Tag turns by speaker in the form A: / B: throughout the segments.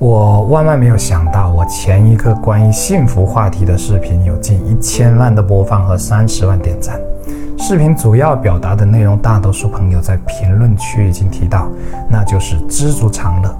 A: 我万万没有想到，我前一个关于幸福话题的视频有近一千万的播放和三十万点赞。视频主要表达的内容，大多数朋友在评论区已经提到，那就是知足常乐。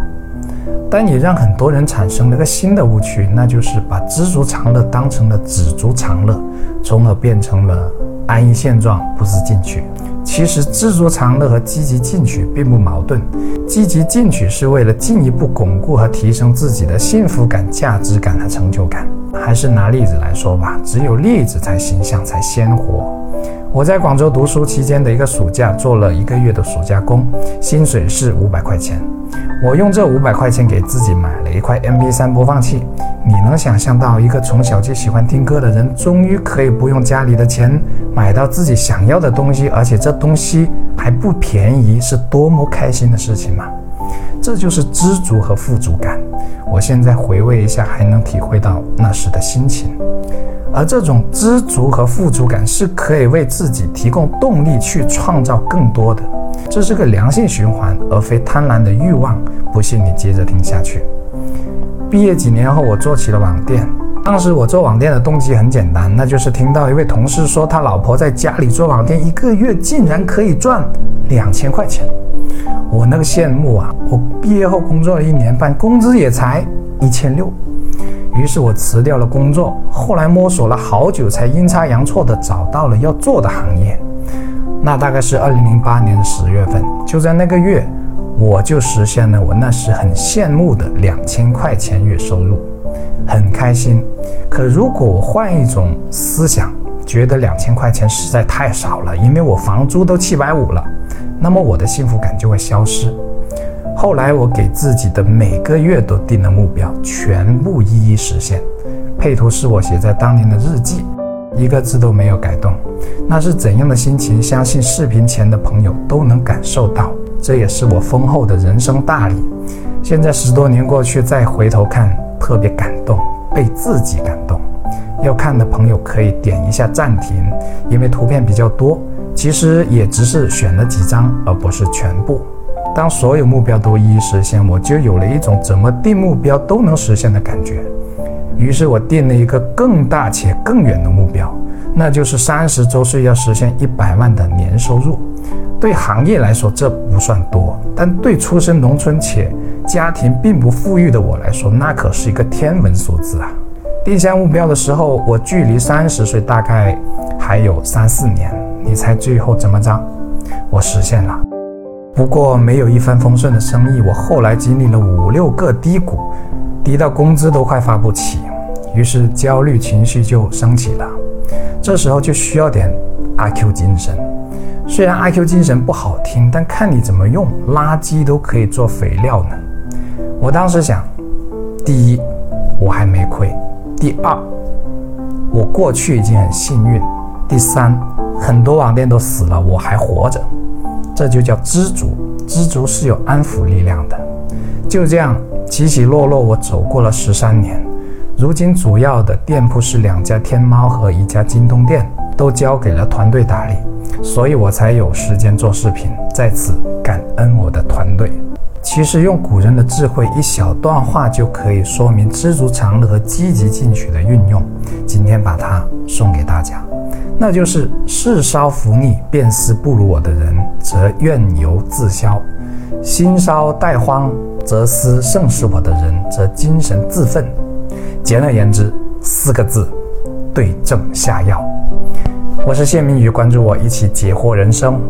A: 但也让很多人产生了个新的误区，那就是把知足常乐当成了止足常乐，从而变成了安于现状，不思进取。其实，知足常乐和积极进取并不矛盾。积极进取是为了进一步巩固和提升自己的幸福感、价值感和成就感。还是拿例子来说吧，只有例子才形象，才鲜活。我在广州读书期间的一个暑假，做了一个月的暑假工，薪水是五百块钱。我用这五百块钱给自己买了一块 MP3 播放器。你能想象到一个从小就喜欢听歌的人，终于可以不用家里的钱买到自己想要的东西，而且这东西还不便宜，是多么开心的事情吗？这就是知足和富足感。我现在回味一下，还能体会到那时的心情。而这种知足和富足感是可以为自己提供动力去创造更多的，这是个良性循环，而非贪婪的欲望。不信你接着听下去。毕业几年后，我做起了网店。当时我做网店的动机很简单，那就是听到一位同事说他老婆在家里做网店，一个月竟然可以赚两千块钱。我那个羡慕啊！我毕业后工作了一年半，工资也才一千六。于是我辞掉了工作，后来摸索了好久，才阴差阳错的找到了要做的行业。那大概是二零零八年的十月份，就在那个月，我就实现了我那时很羡慕的两千块钱月收入，很开心。可如果我换一种思想，觉得两千块钱实在太少了，因为我房租都七百五了，那么我的幸福感就会消失。后来我给自己的每个月都定了目标，全部一一实现。配图是我写在当年的日记，一个字都没有改动。那是怎样的心情？相信视频前的朋友都能感受到。这也是我丰厚的人生大礼。现在十多年过去，再回头看，特别感动，被自己感动。要看的朋友可以点一下暂停，因为图片比较多，其实也只是选了几张，而不是全部。当所有目标都一一实现，我就有了一种怎么定目标都能实现的感觉。于是我定了一个更大且更远的目标，那就是三十周岁要实现一百万的年收入。对行业来说这不算多，但对出身农村且家庭并不富裕的我来说，那可是一个天文数字啊！定下目标的时候，我距离三十岁大概还有三四年。你猜最后怎么着？我实现了。不过没有一帆风顺的生意，我后来经历了五六个低谷，低到工资都快发不起，于是焦虑情绪就升起了。这时候就需要点阿 Q 精神。虽然阿 Q 精神不好听，但看你怎么用，垃圾都可以做肥料呢。我当时想，第一，我还没亏；第二，我过去已经很幸运；第三，很多网店都死了，我还活着。这就叫知足，知足是有安抚力量的。就这样起起落落，我走过了十三年。如今主要的店铺是两家天猫和一家京东店，都交给了团队打理，所以我才有时间做视频。在此感恩。其实用古人的智慧，一小段话就可以说明知足常乐和积极进取的运用。今天把它送给大家。那就是世稍福逆，便思不如我的人，则怨尤自消；心稍怠荒，则思胜是我的人，则精神自奋。简而言之，四个字：对症下药。我是谢明宇，关注我，一起解惑人生。